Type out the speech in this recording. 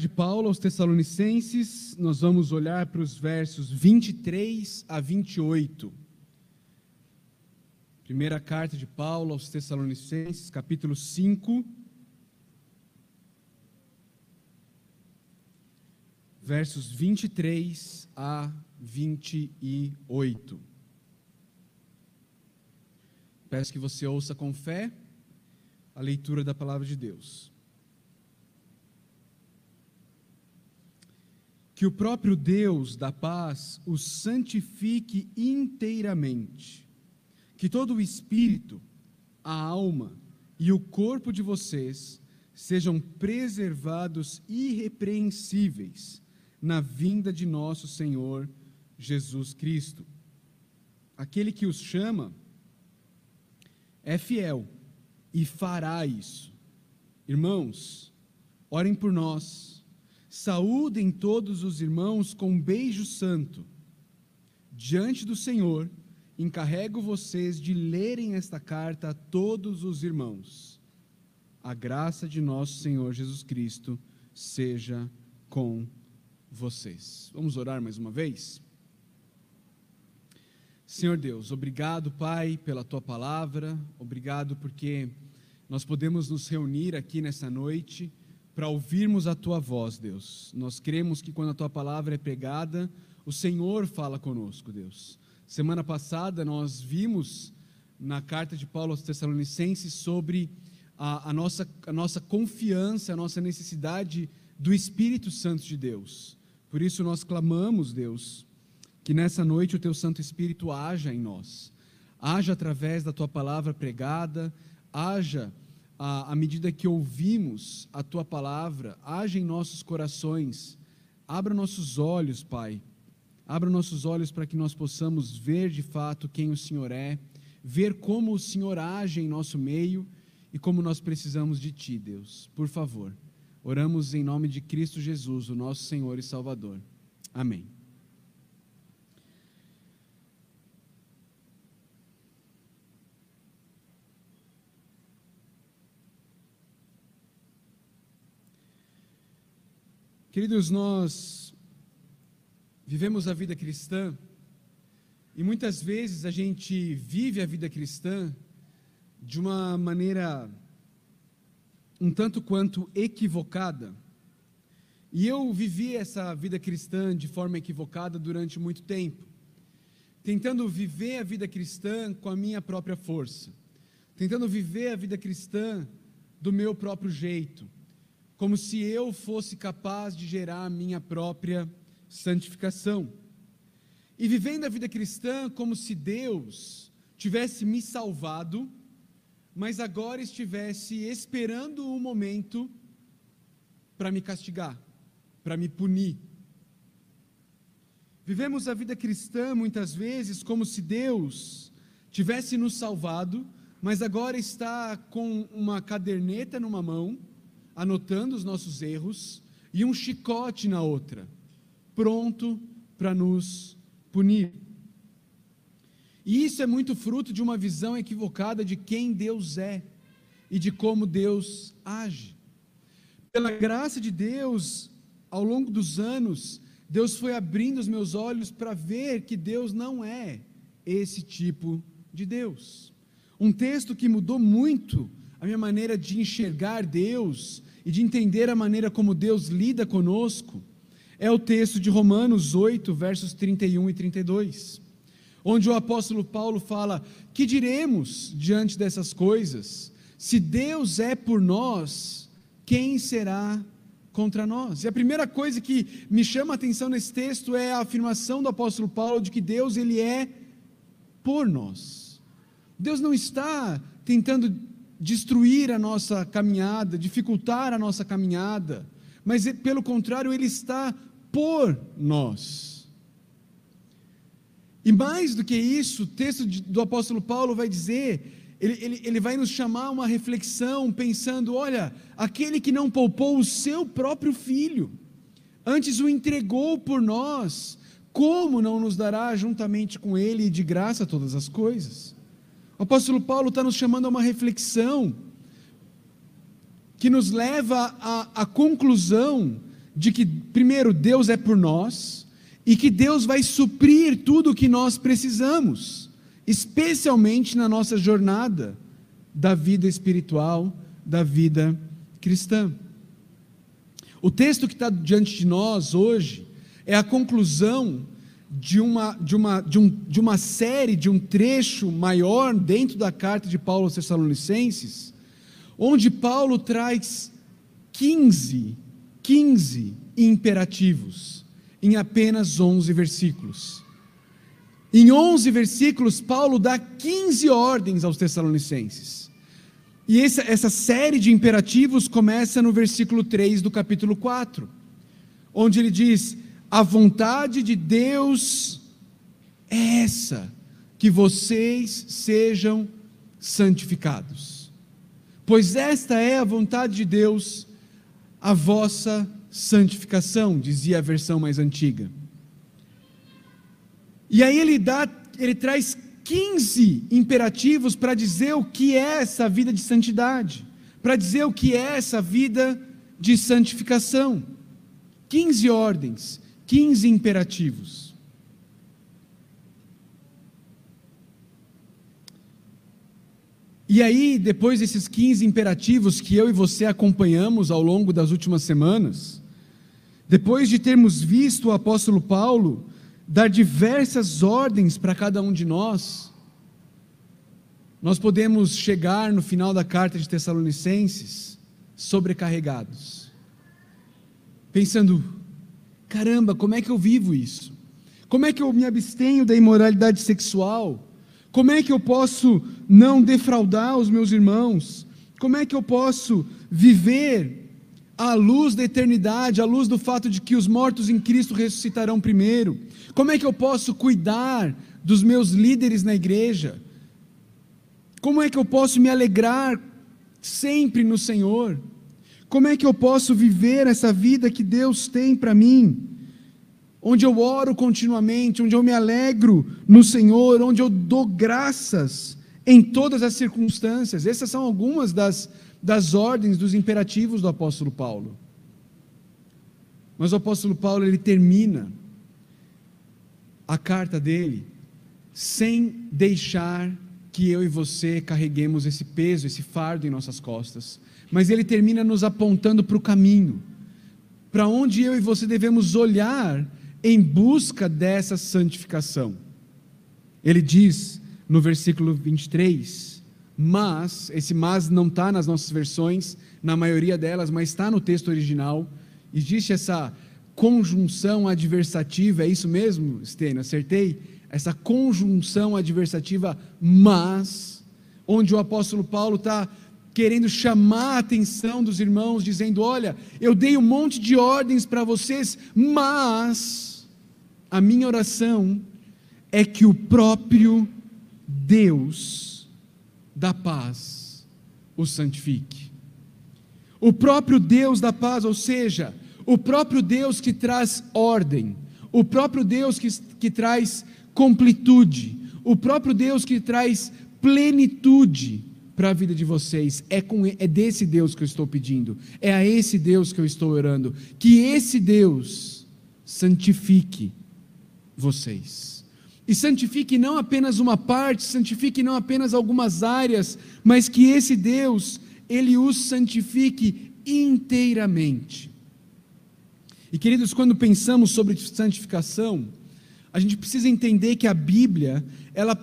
de Paulo aos Tessalonicenses, nós vamos olhar para os versos 23 a 28. Primeira carta de Paulo aos Tessalonicenses, capítulo 5, versos 23 a 28. Peço que você ouça com fé a leitura da palavra de Deus. Que o próprio Deus da paz os santifique inteiramente, que todo o espírito, a alma e o corpo de vocês sejam preservados irrepreensíveis na vinda de nosso Senhor Jesus Cristo. Aquele que os chama é fiel e fará isso. Irmãos, orem por nós Saúdem todos os irmãos com um beijo santo. Diante do Senhor, encarrego vocês de lerem esta carta a todos os irmãos. A graça de nosso Senhor Jesus Cristo seja com vocês. Vamos orar mais uma vez? Senhor Deus, obrigado, Pai, pela tua palavra, obrigado porque nós podemos nos reunir aqui nessa noite para ouvirmos a tua voz, Deus. Nós cremos que quando a tua palavra é pregada, o Senhor fala conosco, Deus. Semana passada nós vimos na carta de Paulo aos Tessalonicenses sobre a, a, nossa, a nossa confiança, a nossa necessidade do Espírito Santo de Deus. Por isso nós clamamos, Deus, que nessa noite o teu Santo Espírito haja em nós, haja através da tua palavra pregada, haja à, medida que ouvimos a tua palavra, age em nossos corações, abra nossos olhos, Pai, abra nossos olhos para que nós possamos ver de fato quem o Senhor é, ver como o Senhor age em nosso meio e como nós precisamos de Ti, Deus. Por favor, oramos em nome de Cristo Jesus, o nosso Senhor e Salvador. Amém. Queridos, nós vivemos a vida cristã e muitas vezes a gente vive a vida cristã de uma maneira um tanto quanto equivocada. E eu vivi essa vida cristã de forma equivocada durante muito tempo, tentando viver a vida cristã com a minha própria força, tentando viver a vida cristã do meu próprio jeito como se eu fosse capaz de gerar a minha própria santificação. E vivendo a vida cristã como se Deus tivesse me salvado, mas agora estivesse esperando o um momento para me castigar, para me punir. Vivemos a vida cristã muitas vezes como se Deus tivesse nos salvado, mas agora está com uma caderneta numa mão anotando os nossos erros, e um chicote na outra, pronto para nos punir. E isso é muito fruto de uma visão equivocada de quem Deus é e de como Deus age. Pela graça de Deus, ao longo dos anos, Deus foi abrindo os meus olhos para ver que Deus não é esse tipo de Deus. Um texto que mudou muito a minha maneira de enxergar Deus e de entender a maneira como Deus lida conosco, é o texto de Romanos 8, versos 31 e 32, onde o apóstolo Paulo fala: Que diremos diante dessas coisas? Se Deus é por nós, quem será contra nós? E a primeira coisa que me chama a atenção nesse texto é a afirmação do apóstolo Paulo de que Deus ele é por nós. Deus não está tentando destruir a nossa caminhada, dificultar a nossa caminhada, mas pelo contrário, Ele está por nós. E mais do que isso, o texto do apóstolo Paulo vai dizer, ele, ele, ele vai nos chamar a uma reflexão, pensando: olha, aquele que não poupou o seu próprio filho, antes o entregou por nós, como não nos dará juntamente com ele de graça todas as coisas? O apóstolo Paulo está nos chamando a uma reflexão que nos leva à, à conclusão de que, primeiro, Deus é por nós e que Deus vai suprir tudo o que nós precisamos, especialmente na nossa jornada da vida espiritual, da vida cristã. O texto que está diante de nós hoje é a conclusão de uma, de, uma, de, um, de uma série, de um trecho maior dentro da carta de Paulo aos Tessalonicenses, onde Paulo traz 15, 15 imperativos em apenas 11 versículos. Em 11 versículos, Paulo dá 15 ordens aos Tessalonicenses. E essa, essa série de imperativos começa no versículo 3 do capítulo 4, onde ele diz: a vontade de Deus é essa, que vocês sejam santificados. Pois esta é a vontade de Deus, a vossa santificação, dizia a versão mais antiga. E aí ele dá, ele traz 15 imperativos para dizer o que é essa vida de santidade, para dizer o que é essa vida de santificação. 15 ordens 15 imperativos. E aí, depois desses 15 imperativos que eu e você acompanhamos ao longo das últimas semanas, depois de termos visto o apóstolo Paulo dar diversas ordens para cada um de nós, nós podemos chegar no final da carta de Tessalonicenses sobrecarregados, pensando: Caramba, como é que eu vivo isso? Como é que eu me abstenho da imoralidade sexual? Como é que eu posso não defraudar os meus irmãos? Como é que eu posso viver à luz da eternidade, à luz do fato de que os mortos em Cristo ressuscitarão primeiro? Como é que eu posso cuidar dos meus líderes na igreja? Como é que eu posso me alegrar sempre no Senhor? Como é que eu posso viver essa vida que Deus tem para mim? Onde eu oro continuamente, onde eu me alegro no Senhor, onde eu dou graças em todas as circunstâncias. Essas são algumas das, das ordens, dos imperativos do apóstolo Paulo. Mas o apóstolo Paulo, ele termina a carta dele sem deixar que eu e você carreguemos esse peso, esse fardo em nossas costas mas ele termina nos apontando para o caminho, para onde eu e você devemos olhar em busca dessa santificação. Ele diz no versículo 23, mas, esse mas não está nas nossas versões, na maioria delas, mas está no texto original, existe essa conjunção adversativa, é isso mesmo, Stênio, acertei? Essa conjunção adversativa, mas, onde o apóstolo Paulo está querendo chamar a atenção dos irmãos, dizendo: Olha, eu dei um monte de ordens para vocês, mas a minha oração é que o próprio Deus da paz o santifique. O próprio Deus da paz, ou seja, o próprio Deus que traz ordem, o próprio Deus que, que traz completude, o próprio Deus que traz plenitude para a vida de vocês. É, com, é desse Deus que eu estou pedindo. É a esse Deus que eu estou orando. Que esse Deus santifique vocês. E santifique não apenas uma parte, santifique não apenas algumas áreas, mas que esse Deus, ele os santifique inteiramente. E queridos, quando pensamos sobre santificação, a gente precisa entender que a Bíblia, ela